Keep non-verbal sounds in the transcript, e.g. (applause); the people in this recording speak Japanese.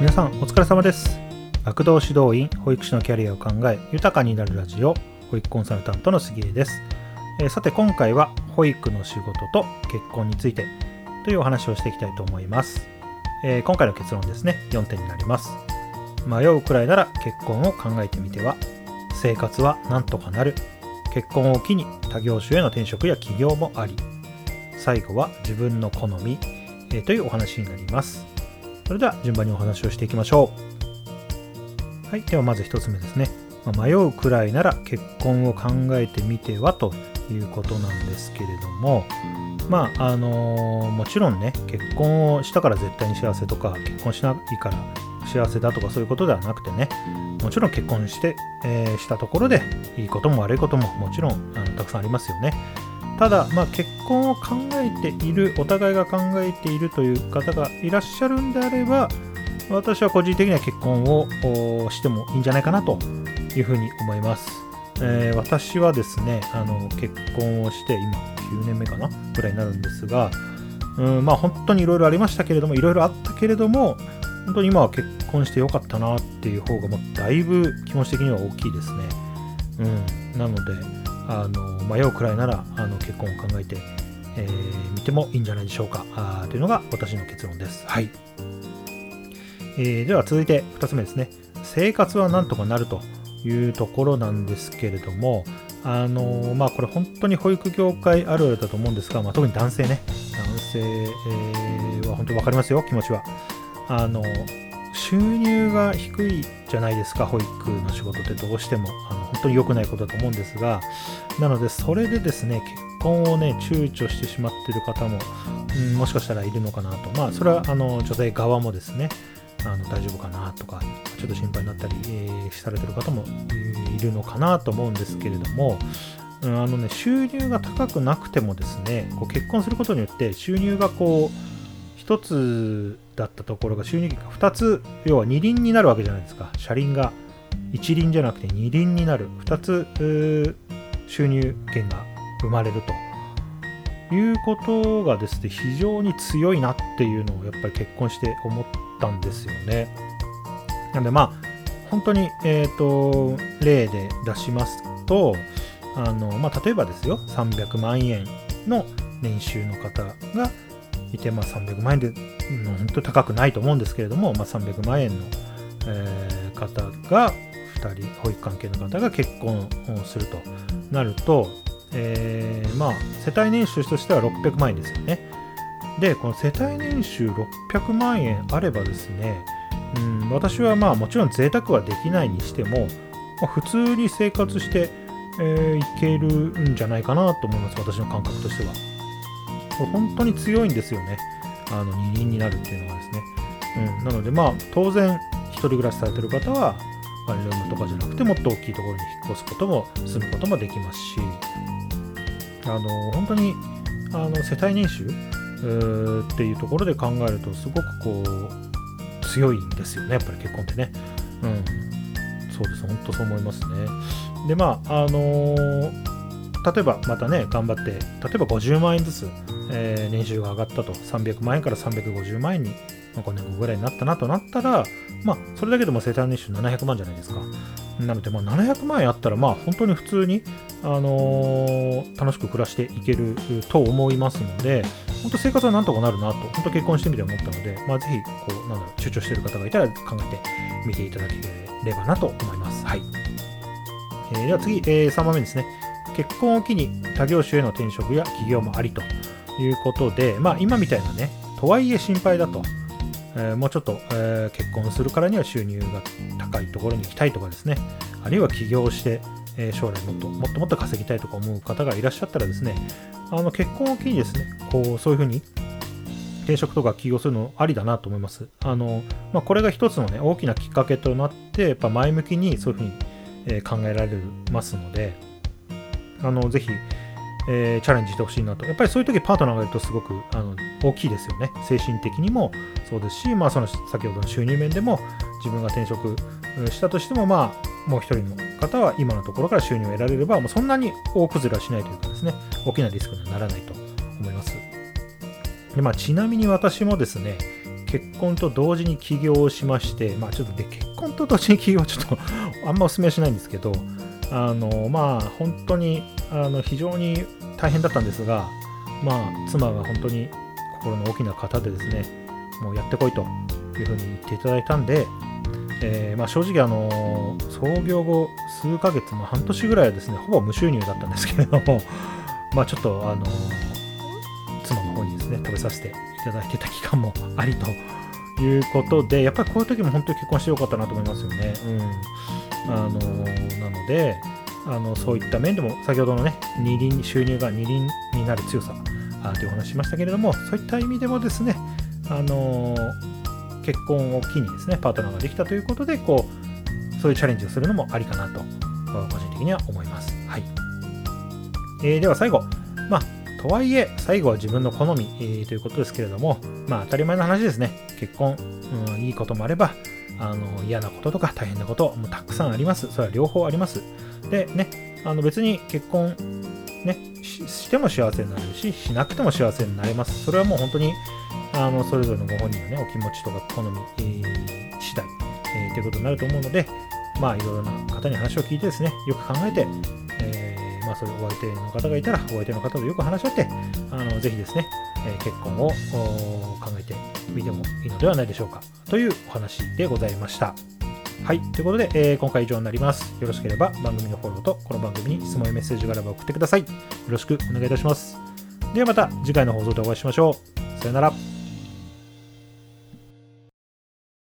皆さんお疲れ様です。学童指導員保育士のキャリアを考え豊かになるラジオ保育コンサルタントの杉江です、えー、さて今回は保育の仕事と結婚についてというお話をしていきたいと思います、えー、今回の結論ですね。4点になります。迷うくらいなら結婚を考えてみては生活はなんとかなる。結婚を機に他業種への転職や起業もあり最後は自分の好み、えー、というお話になります。それでは順番にお話をしていきましょう。はいではまず1つ目ですね、ま迷うくらいなら結婚を考えてみてはということなんですけれどもまああのー、もちろんね結婚をしたから絶対に幸せとか結婚しないから幸せだとかそういうことではなくてねもちろん結婚して、えー、したところでいいことも悪いことももちろんあのたくさんありますよね。ただ、まあ、結婚を考えているお互いが考えているという方がいらっしゃるんであれば私は個人的には結婚をしてもいいんじゃないかなというふうに思います、えー、私はですねあの結婚をして今9年目かな？ぐらいになるんですがうんまあ本当にいろいろありましたけれどもいろいろあったけれども本当に今は結婚してよかったなっていう方がもうだいぶ気持ち的には大きいですね。うんなのであの迷うくらいならあの結婚を考えてみ、えー、てもいいんじゃないでしょうかあというのが私の結論です。はいえー、では続いて2つ目ですね。生活はなんとかなるというところなんですけれども、あのまあ、これ本当に保育業界あるあるだと思うんですが、まあ、特に男性ね、男性、えー、は本当に分かりますよ、気持ちは。あの収入が低いじゃないですか、保育の仕事ってどうしても。あの本当に良くないことだと思うんですが、なので、それでですね、結婚をね、躊躇してしまっている方も、うん、もしかしたらいるのかなと。まあ、それはあの女性側もですね、あの大丈夫かなとか、ちょっと心配になったり、えー、されてる方もいるのかなと思うんですけれども、うん、あのね、収入が高くなくてもですね、こう結婚することによって収入がこう、1つだったところが収入が2つ、要は2輪になるわけじゃないですか。車輪が1輪じゃなくて2輪になる。2つ収入源が生まれるということがですね、非常に強いなっていうのをやっぱり結婚して思ったんですよね。なんでまあ、本当に、えーと、例で出しますと、あのまあ、例えばですよ、300万円の年収の方がいて、まあ、300万円で、うん、本当高くないと思うんですけれども、まあ、300万円の、えー、方が2人保育関係の方が結婚をするとなると、えー、まあ世帯年収としては600万円ですよね。でこの世帯年収600万円あればですね、うん、私はまあもちろん贅沢はできないにしても、まあ、普通に生活して、えー、いけるんじゃないかなと思います私の感覚としては。本当に強いんですよね。あの二輪になるっていうのはですね、うん、なのでまあ当然一人暮らしされてる方はワンルームとかじゃなくてもっと大きいところに引っ越すことも住むこともできますしあの本当にあの世帯年収っていうところで考えるとすごくこう強いんですよねやっぱり結婚ってね。うん。そうです。本当そう思いますね。でまああのー例えばまたね、頑張って、例えば50万円ずつ、えー、年収が上がったと、300万円から350万円に、まあ、5年後ぐらいになったなとなったら、まあ、それだけでも生誕年収700万じゃないですか。なので、まあ、700万円あったら、まあ、本当に普通に、あのー、楽しく暮らしていけると思いますので、本当生活はなんとかなるなと、本当結婚してみて思ったので、まあ、ぜひ、こう、なんだろう、躊躇している方がいたら考えてみていただければなと思います。はい。えー、では次、えー、3番目ですね。結婚を機に他業種への転職や起業もありということで、まあ、今みたいなね、とはいえ心配だと、えー、もうちょっと、えー、結婚するからには収入が高いところに行きたいとかですね、あるいは起業して、えー、将来もっともっともっと稼ぎたいとか思う方がいらっしゃったらですね、あの結婚を機にですね、こうそういうふうに転職とか起業するのありだなと思います。あのまあ、これが一つのね、大きなきっかけとなって、やっぱ前向きにそういうふうに、考えられますので、あのぜひ、えー、チャレンジしてほしいなと。やっぱりそういう時パートナーがいるとすごくあの大きいですよね。精神的にもそうですし、まあ、その先ほどの収入面でも自分が転職したとしても、まあ、もう一人の方は今のところから収入を得られれば、もうそんなに大崩れはしないというかですね、大きなリスクにはならないと思います。でまあ、ちなみに私もですね、結婚と同時に起業をしまして、まあちょっとで結婚と同時に起業はちょっとあんまお勧めしないんですけど、あのまあ本当にあの非常に大変だったんですが、まあ妻が本当に心の大きな方でですね、もうやってこいというふうに言っていただいたんで、えー、まあ、正直あの創業後数ヶ月、まあ、半年ぐらいはですねほぼ無収入だったんですけれども (laughs) まあちょっとあの妻の方にですね食べさせていただいてた期間もありということでやっぱりこういう時も本当に結婚してよかったなと思いますよね。うん、あのなのであのそういった面でも先ほどのね二輪収入が二輪になる強さあというお話しましたけれどもそういった意味でもですねあの結婚を機にですねパートナーができたということでこうそういうチャレンジをするのもありかなと個人的には思います。はいえー、では最後、まあとはいえ、最後は自分の好み、えー、ということですけれども、まあ当たり前の話ですね。結婚、うん、いいこともあれば、あの嫌なこととか大変なこともたくさんあります。それは両方あります。でね、あの別に結婚、ね、しても幸せになれるし、しなくても幸せになれます。それはもう本当にあのそれぞれのご本人の、ね、お気持ちとか好み、えー、次第、えー、ということになると思うので、まあいろいろな方に話を聞いてですね、よく考えてえ、まあ、そういうお相手の方がいたら、お相手の方とよく話し合って、あのぜひですね、えー、結婚を考えて見てもいいのではないでしょうか。というお話でございました。はい。ということで、えー、今回以上になります。よろしければ番組のフォローと、この番組に質問やメッセージがあれば送ってください。よろしくお願いいたします。ではまた次回の放送でお会いしましょう。さよなら。